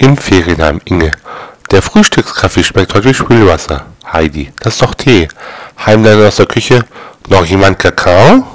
Im Ferienheim Inge. Der Frühstückskaffee schmeckt heute wie Spülwasser. Heidi, das ist doch Tee. Heimlein aus der Küche. Noch jemand Kakao?